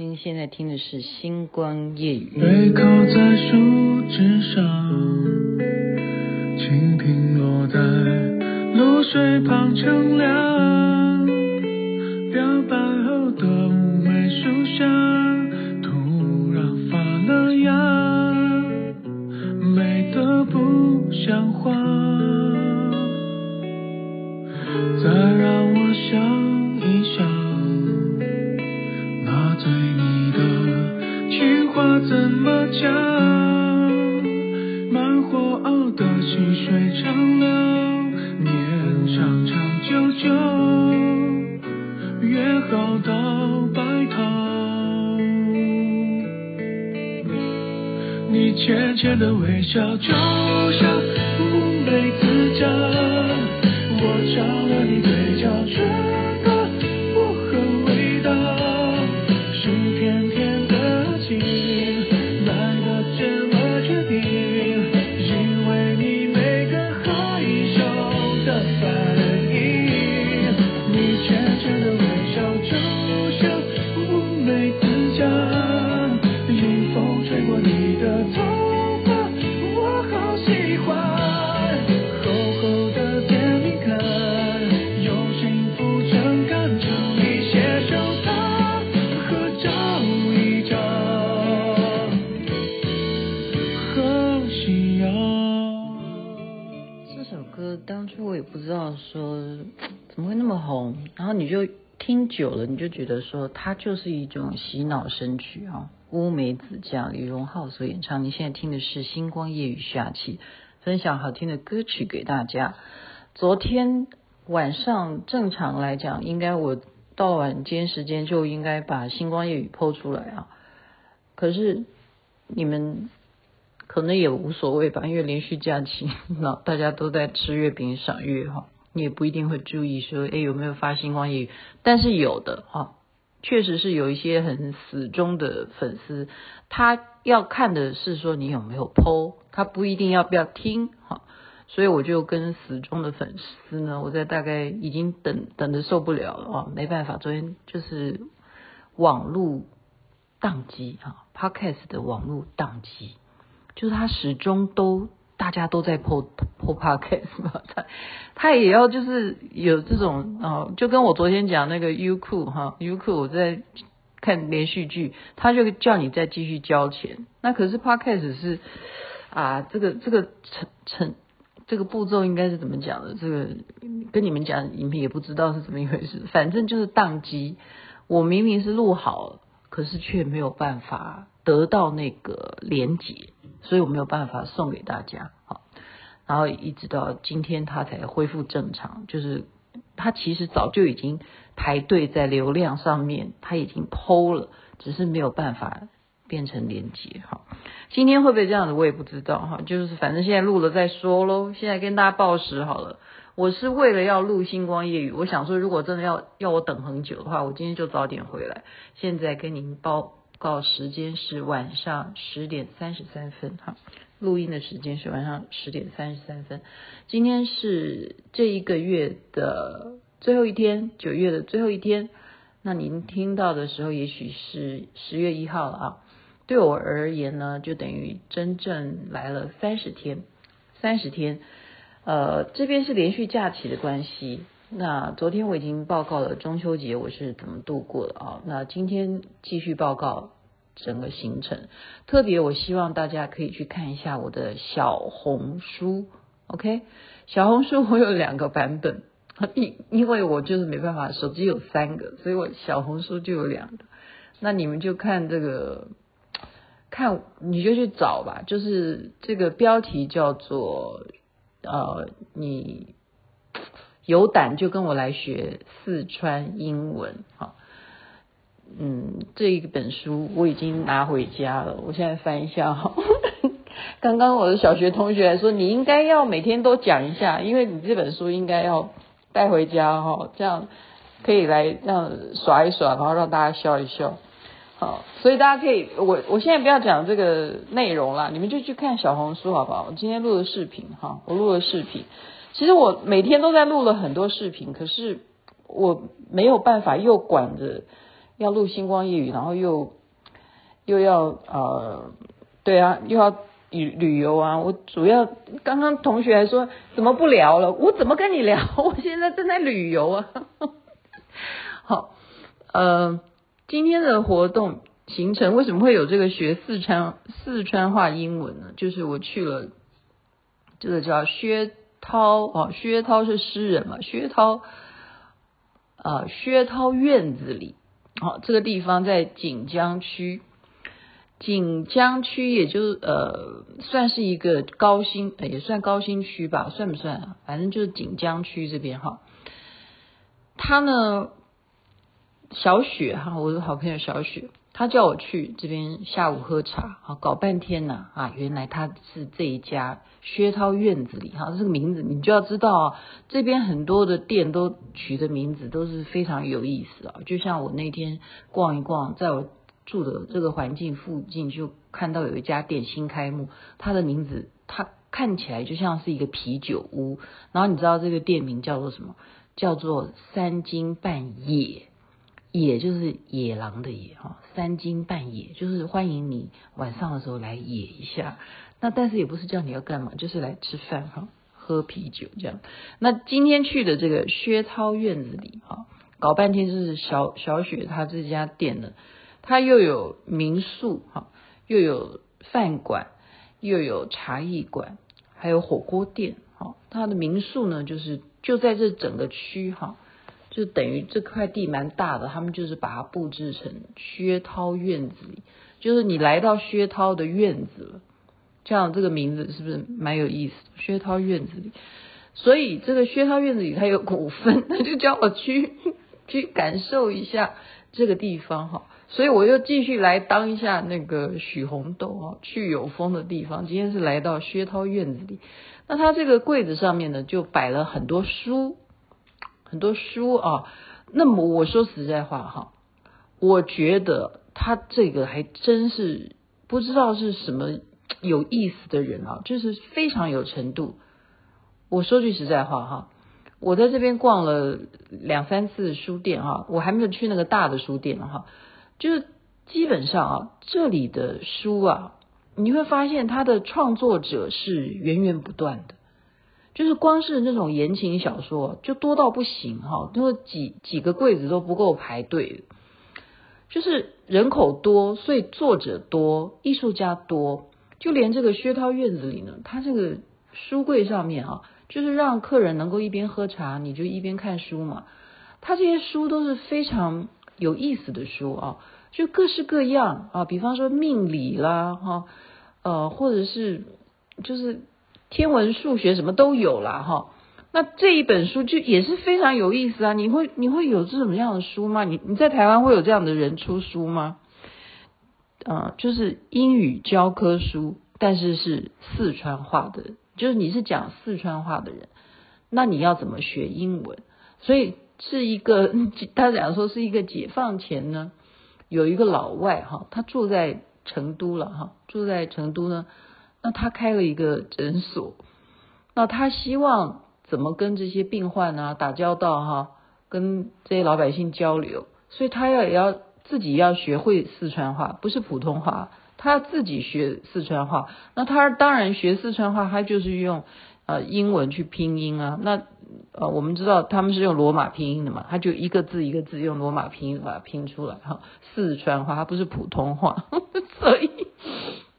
您现在听的是《星光夜语》。背靠在树枝上，蜻蜓落在露水旁乘凉，表白后的乌梅树下，突然发了芽，美得不像久久，约好到白头。你浅浅的微笑，就像你就听久了你就觉得说它就是一种洗脑神曲啊，乌梅子酱李荣浩所演唱。你现在听的是《星光夜雨》下期，分享好听的歌曲给大家。昨天晚上正常来讲，应该我到晚间时间就应该把《星光夜雨》抛出来啊。可是你们可能也无所谓吧，因为连续假期，那大家都在吃月饼赏月哈。你也不一定会注意说，哎，有没有发星光夜语？但是有的哈，确实是有一些很死忠的粉丝，他要看的是说你有没有 po，他不一定要不要听哈。所以我就跟死忠的粉丝呢，我在大概已经等等的受不了了啊，没办法，昨天就是网络宕机啊，Podcast 的网络宕机，就是他始终都。大家都在破破 podcast 嘛，他他也要就是有这种哦，就跟我昨天讲那个优酷哈，优酷我在看连续剧，他就叫你再继续交钱。那可是 podcast 是啊，这个这个成成这个步骤应该是怎么讲的？这个跟你们讲，你们也不知道是怎么一回事。反正就是宕机，我明明是录好了，可是却没有办法得到那个连接。所以我没有办法送给大家，好，然后一直到今天它才恢复正常，就是它其实早就已经排队在流量上面，它已经剖了，只是没有办法变成连接，哈，今天会不会这样子我也不知道，哈，就是反正现在录了再说喽，现在跟大家报时好了，我是为了要录星光夜雨，我想说如果真的要要我等很久的话，我今天就早点回来，现在跟您报。告时间是晚上十点三十三分，哈，录音的时间是晚上十点三十三分。今天是这一个月的最后一天，九月的最后一天。那您听到的时候，也许是十月一号了啊。对我而言呢，就等于真正来了三十天，三十天。呃，这边是连续假期的关系。那昨天我已经报告了中秋节我是怎么度过的啊？那今天继续报告整个行程，特别我希望大家可以去看一下我的小红书，OK？小红书我有两个版本，因因为我就是没办法，手机有三个，所以我小红书就有两个。那你们就看这个，看你就去找吧，就是这个标题叫做呃你。有胆就跟我来学四川英文，好，嗯，这一本书我已经拿回家了，我现在翻一下哈。刚刚我的小学同学还说，你应该要每天都讲一下，因为你这本书应该要带回家哈，这样可以来这样耍一耍，然后让大家笑一笑，好，所以大家可以，我我现在不要讲这个内容啦，你们就去看小红书好不好？我今天录的视频哈，我录的视频。其实我每天都在录了很多视频，可是我没有办法又管着要录星光夜语，然后又又要呃，对啊，又要旅旅游啊。我主要刚刚同学还说怎么不聊了？我怎么跟你聊？我现在正在旅游啊。好，呃，今天的活动行程为什么会有这个学四川四川话英文呢？就是我去了这个叫薛涛哦，薛涛是诗人嘛，薛涛。呃，薛涛院子里，好、哦，这个地方在锦江区，锦江区也就呃算是一个高新，也算高新区吧，算不算？反正就是锦江区这边哈。他呢，小雪哈，我的好朋友小雪。他叫我去这边下午喝茶，好，搞半天呢，啊，原来他是这一家薛涛院子里，哈，这个名字你就要知道啊，这边很多的店都取的名字都是非常有意思啊，就像我那天逛一逛，在我住的这个环境附近，就看到有一家店新开幕，它的名字它看起来就像是一个啤酒屋，然后你知道这个店名叫做什么？叫做三更半夜。野就是野狼的野哈，三更半夜就是欢迎你晚上的时候来野一下。那但是也不是叫你要干嘛，就是来吃饭哈，喝啤酒这样。那今天去的这个薛涛院子里哈，搞半天就是小小雪她这家店呢，它又有民宿哈，又有饭馆，又有茶艺馆，还有火锅店哈。它的民宿呢，就是就在这整个区哈。就等于这块地蛮大的，他们就是把它布置成薛涛院子里，就是你来到薛涛的院子了，这样这个名字是不是蛮有意思？薛涛院子里，所以这个薛涛院子里它有股份，他就叫我去 去感受一下这个地方哈，所以我又继续来当一下那个许红豆啊，去有风的地方。今天是来到薛涛院子里，那它这个柜子上面呢，就摆了很多书。很多书啊，那么我说实在话哈，我觉得他这个还真是不知道是什么有意思的人啊，就是非常有程度。我说句实在话哈，我在这边逛了两三次书店哈，我还没有去那个大的书店哈，就是基本上啊，这里的书啊，你会发现他的创作者是源源不断的。就是光是那种言情小说就多到不行哈，因为几几个柜子都不够排队。就是人口多，所以作者多，艺术家多。就连这个薛涛院子里呢，它这个书柜上面啊，就是让客人能够一边喝茶，你就一边看书嘛。它这些书都是非常有意思的书啊，就各式各样啊，比方说命理啦哈，呃，或者是就是。天文数学什么都有啦，哈，那这一本书就也是非常有意思啊！你会你会有这种样的书吗？你你在台湾会有这样的人出书吗？呃，就是英语教科书，但是是四川话的，就是你是讲四川话的人，那你要怎么学英文？所以是一个，他讲说是一个解放前呢，有一个老外哈，他住在成都了哈，住在成都呢。那他开了一个诊所，那他希望怎么跟这些病患啊打交道哈，跟这些老百姓交流，所以他要也要自己要学会四川话，不是普通话，他要自己学四川话。那他当然学四川话，他就是用呃英文去拼音啊。那呃我们知道他们是用罗马拼音的嘛，他就一个字一个字用罗马拼音把它拼出来哈。四川话，它不是普通话，所以。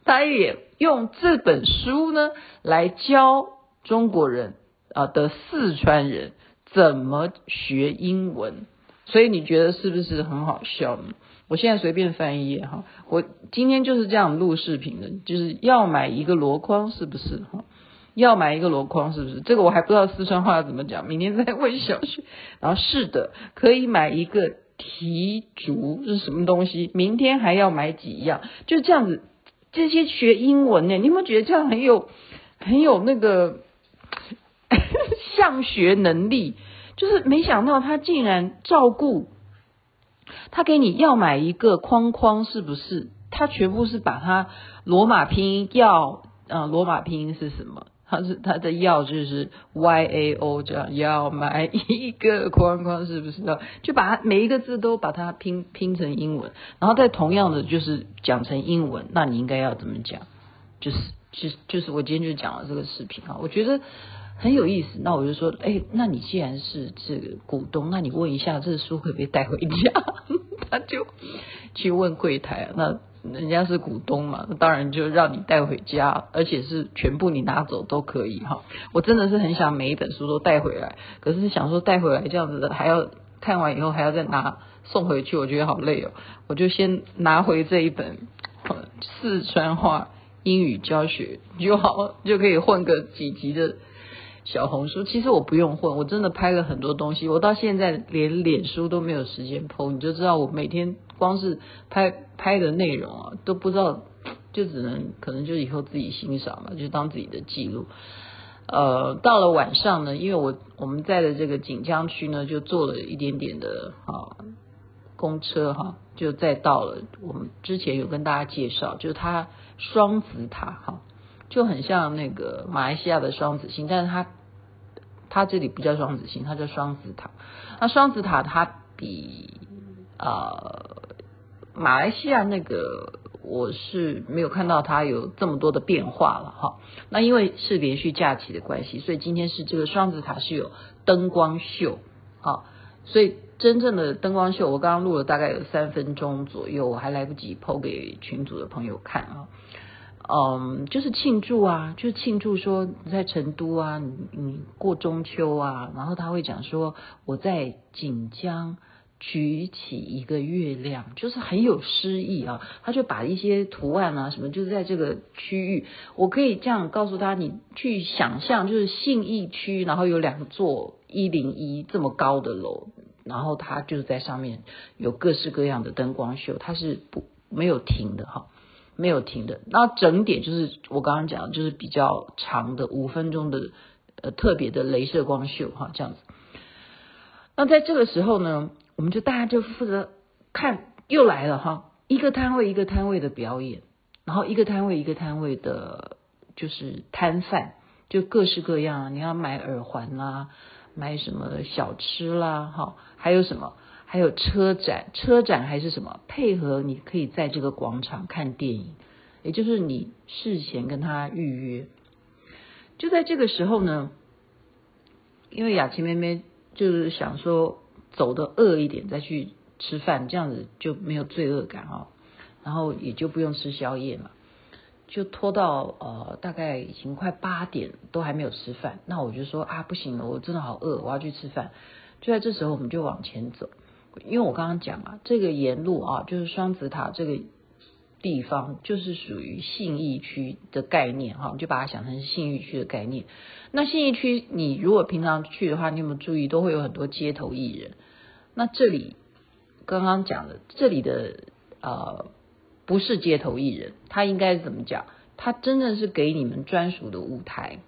他也用这本书呢来教中国人啊的四川人怎么学英文，所以你觉得是不是很好笑呢？我现在随便翻一页哈，我今天就是这样录视频的，就是要买一个箩筐是不是哈？要买一个箩筐是不是？这个我还不知道四川话要怎么讲，明天再问小雪。然后是的，可以买一个提竹是什么东西？明天还要买几样？就这样子。这些学英文呢，你有没有觉得这样很有很有那个 向学能力？就是没想到他竟然照顾他给你要买一个框框，是不是？他全部是把它罗马拼音要呃罗马拼音是什么？他是他的药就是 Y A O 这样，要买一个框框，是不是？就把它每一个字都把它拼拼成英文，然后再同样的就是讲成英文，那你应该要怎么讲？就是就就是我今天就讲了这个视频啊，我觉得很有意思。那我就说，哎，那你既然是这个股东，那你问一下这个书会不会带回家？他就去问柜台，那。人家是股东嘛，那当然就让你带回家，而且是全部你拿走都可以哈。我真的是很想每一本书都带回来，可是想说带回来这样子的，还要看完以后还要再拿送回去，我觉得好累哦。我就先拿回这一本四川话英语教学就好，就可以混个几集的小红书。其实我不用混，我真的拍了很多东西，我到现在连脸书都没有时间 po，你就知道我每天。光是拍拍的内容啊，都不知道，就只能可能就以后自己欣赏吧，就当自己的记录。呃，到了晚上呢，因为我我们在的这个锦江区呢，就坐了一点点的啊公车哈，就再到了我们之前有跟大家介绍，就是它双子塔哈，就很像那个马来西亚的双子星，但是它它这里不叫双子星，它叫双子塔。那双子塔它比啊。呃马来西亚那个我是没有看到它有这么多的变化了哈。那因为是连续假期的关系，所以今天是这个双子塔是有灯光秀啊。所以真正的灯光秀，我刚刚录了大概有三分钟左右，我还来不及 PO 给群组的朋友看啊。嗯，就是庆祝啊，就是庆祝说你在成都啊，你你过中秋啊，然后他会讲说我在锦江。举起一个月亮，就是很有诗意啊！他就把一些图案啊什么，就是在这个区域，我可以这样告诉他，你去想象，就是信义区，然后有两座一零一这么高的楼，然后它就是在上面有各式各样的灯光秀，它是不没有停的哈，没有停的。那整点就是我刚刚讲，就是比较长的五分钟的呃特别的镭射光秀哈，这样子。那在这个时候呢，我们就大家就负责看，又来了哈，一个摊位一个摊位的表演，然后一个摊位一个摊位的，就是摊贩，就各式各样，你要买耳环啦，买什么小吃啦，哈，还有什么，还有车展，车展还是什么，配合你可以在这个广场看电影，也就是你事前跟他预约，就在这个时候呢，因为雅琪妹妹就是想说。走的饿一点再去吃饭，这样子就没有罪恶感哦，然后也就不用吃宵夜嘛，就拖到呃大概已经快八点都还没有吃饭，那我就说啊不行了，我真的好饿，我要去吃饭。就在这时候我们就往前走，因为我刚刚讲啊，这个沿路啊就是双子塔这个地方就是属于信义区的概念哈我，就把它想成是信义区的概念。那信义区你如果平常去的话，你有没有注意都会有很多街头艺人？那这里刚刚讲的，这里的呃不是街头艺人，他应该怎么讲？他真正是给你们专属的舞台，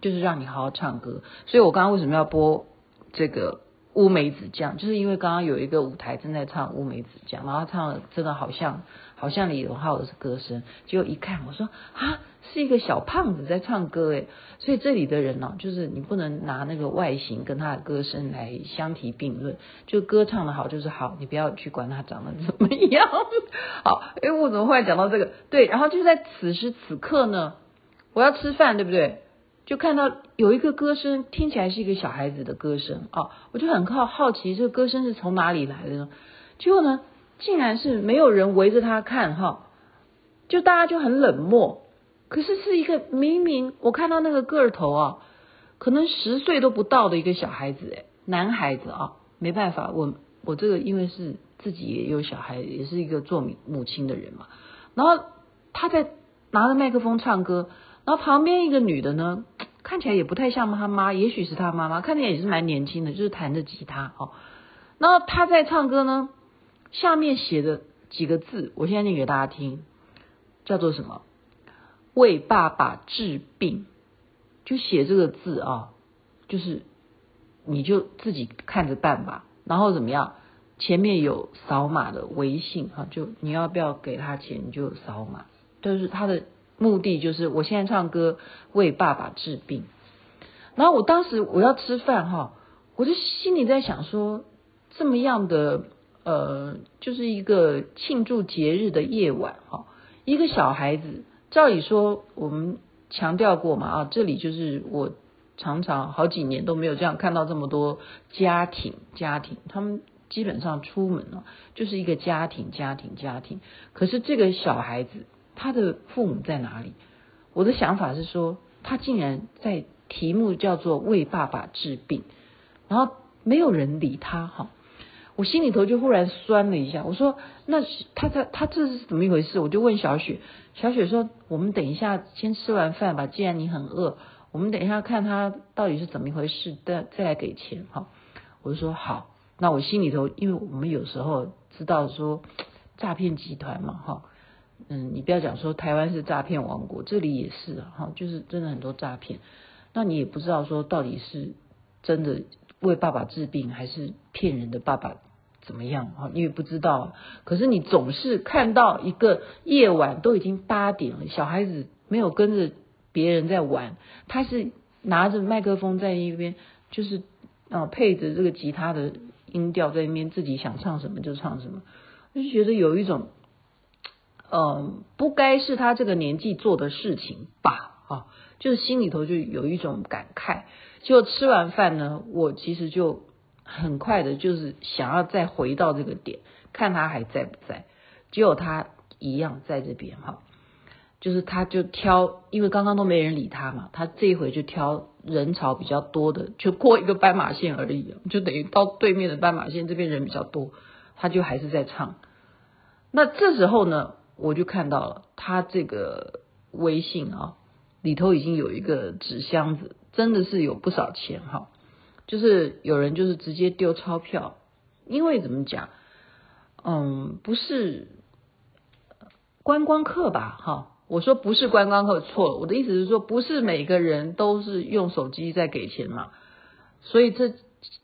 就是让你好好唱歌。所以我刚刚为什么要播这个乌梅子酱？就是因为刚刚有一个舞台正在唱乌梅子酱，然后他唱的真的好像好像李荣浩的歌声，结果一看，我说啊。是一个小胖子在唱歌诶，所以这里的人呢、就是你不能拿那个外形跟他的歌声来相提并论。就歌唱的好就是好，你不要去管他长得怎么样。好，诶，我怎么会讲到这个？对，然后就在此时此刻呢，我要吃饭，对不对？就看到有一个歌声，听起来是一个小孩子的歌声啊，我就很好好奇，这个歌声是从哪里来的呢？结果呢，竟然是没有人围着他看哈，就大家就很冷漠。可是是一个明明我看到那个个头啊，可能十岁都不到的一个小孩子诶，男孩子啊，没办法，我我这个因为是自己也有小孩，也是一个做母亲的人嘛。然后他在拿着麦克风唱歌，然后旁边一个女的呢，看起来也不太像他妈，也许是他妈妈，看起来也是蛮年轻的，就是弹着吉他哦。然后他在唱歌呢，下面写的几个字，我现在念给大家听，叫做什么？为爸爸治病，就写这个字啊，就是你就自己看着办吧。然后怎么样？前面有扫码的微信啊，就你要不要给他钱，你就扫码。但是他的目的就是我现在唱歌为爸爸治病。然后我当时我要吃饭哈，我就心里在想说，这么样的呃，就是一个庆祝节日的夜晚哈，一个小孩子，照理说我们强调过嘛啊，这里就是我常常好几年都没有这样看到这么多家庭家庭，他们基本上出门了就是一个家庭家庭家庭，可是这个小孩子他的父母在哪里？我的想法是说，他竟然在。题目叫做为爸爸治病，然后没有人理他哈，我心里头就忽然酸了一下。我说：“那他他他这是怎么一回事？”我就问小雪，小雪说：“我们等一下先吃完饭吧，既然你很饿，我们等一下看他到底是怎么一回事，再再来给钱哈。”我就说：“好。”那我心里头，因为我们有时候知道说诈骗集团嘛哈，嗯，你不要讲说台湾是诈骗王国，这里也是哈，就是真的很多诈骗。那你也不知道说到底是真的为爸爸治病，还是骗人的爸爸怎么样啊？你也不知道。可是你总是看到一个夜晚都已经八点了，小孩子没有跟着别人在玩，他是拿着麦克风在一边，就是啊配着这个吉他的音调在那边，自己想唱什么就唱什么，就觉得有一种嗯不该是他这个年纪做的事情吧啊。就是心里头就有一种感慨，就吃完饭呢，我其实就很快的，就是想要再回到这个点，看他还在不在。结果他一样在这边哈，就是他就挑，因为刚刚都没人理他嘛，他这一回就挑人潮比较多的，就过一个斑马线而已，就等于到对面的斑马线这边人比较多，他就还是在唱。那这时候呢，我就看到了他这个微信啊。里头已经有一个纸箱子，真的是有不少钱哈。就是有人就是直接丢钞票，因为怎么讲，嗯，不是观光客吧？哈，我说不是观光客错了，我的意思是说，不是每个人都是用手机在给钱嘛。所以这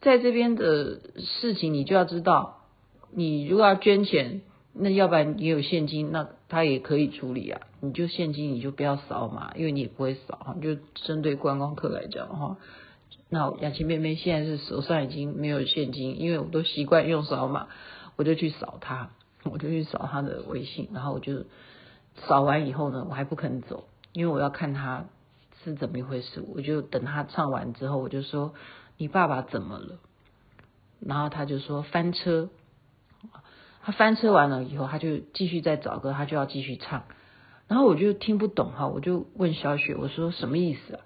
在这边的事情，你就要知道，你如果要捐钱。那要不然你有现金，那他也可以处理啊。你就现金，你就不要扫码，因为你也不会扫哈。就针对观光客来讲的话，那雅琪妹妹现在是手上已经没有现金，因为我都习惯用扫码，我就去扫他，我就去扫他的微信，然后我就扫完以后呢，我还不肯走，因为我要看他是怎么一回事。我就等他唱完之后，我就说：“你爸爸怎么了？”然后他就说：“翻车。”他翻车完了以后，他就继续再找歌，他就要继续唱。然后我就听不懂哈，我就问小雪，我说什么意思啊？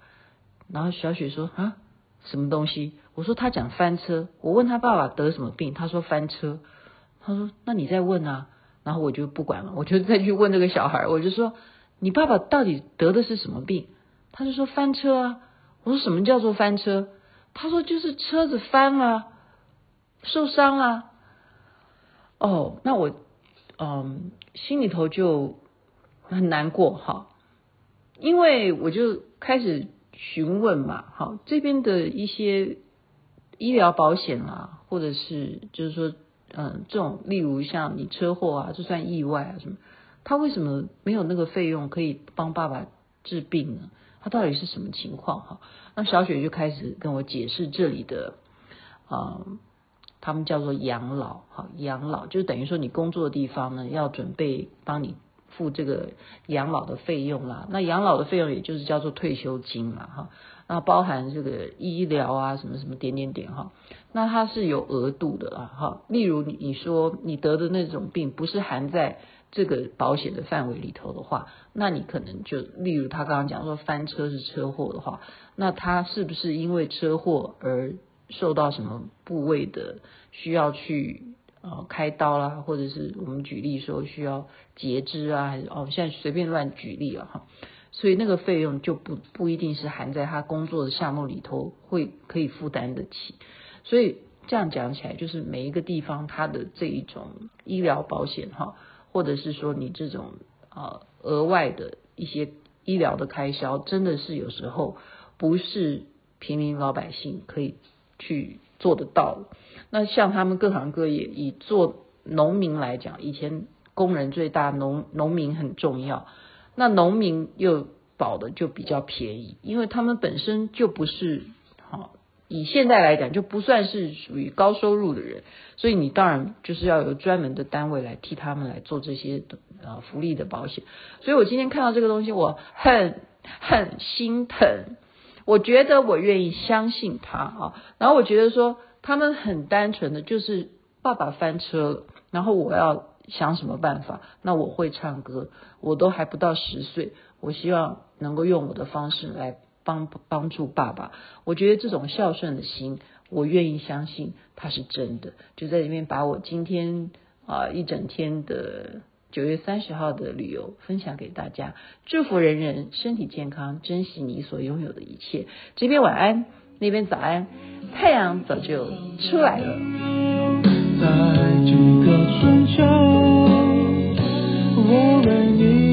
然后小雪说啊，什么东西？我说他讲翻车。我问他爸爸得什么病，他说翻车。他说那你再问啊。然后我就不管了，我就再去问这个小孩，我就说你爸爸到底得的是什么病？他就说翻车啊。我说什么叫做翻车？他说就是车子翻了，受伤了。哦，那我嗯心里头就很难过哈，因为我就开始询问嘛，好，这边的一些医疗保险啊，或者是就是说嗯这种例如像你车祸啊，就算意外啊什么，他为什么没有那个费用可以帮爸爸治病呢？他到底是什么情况哈？那小雪就开始跟我解释这里的嗯。他们叫做养老，好，养老就等于说你工作的地方呢，要准备帮你付这个养老的费用啦。那养老的费用也就是叫做退休金嘛，哈，那包含这个医疗啊，什么什么点点点哈。那它是有额度的啦，哈。例如你你说你得的那种病不是含在这个保险的范围里头的话，那你可能就例如他刚刚讲说翻车是车祸的话，那他是不是因为车祸而受到什么部位的需要去呃开刀啦，或者是我们举例说需要截肢啊，还是哦现在随便乱举例了哈，所以那个费用就不不一定是含在他工作的项目里头会可以负担得起，所以这样讲起来就是每一个地方它的这一种医疗保险哈，或者是说你这种呃额外的一些医疗的开销，真的是有时候不是平民老百姓可以。去做得到。那像他们各行各业，以做农民来讲，以前工人最大，农农民很重要。那农民又保的就比较便宜，因为他们本身就不是好，以现在来讲就不算是属于高收入的人，所以你当然就是要有专门的单位来替他们来做这些呃福利的保险。所以我今天看到这个东西，我很很心疼。我觉得我愿意相信他啊，然后我觉得说他们很单纯的就是爸爸翻车了，然后我要想什么办法？那我会唱歌，我都还不到十岁，我希望能够用我的方式来帮帮助爸爸。我觉得这种孝顺的心，我愿意相信他是真的。就在里面把我今天啊一整天的。九月三十号的旅游分享给大家，祝福人人身体健康，珍惜你所拥有的一切。这边晚安，那边早安，太阳早就出来了。在这个春秋，我为你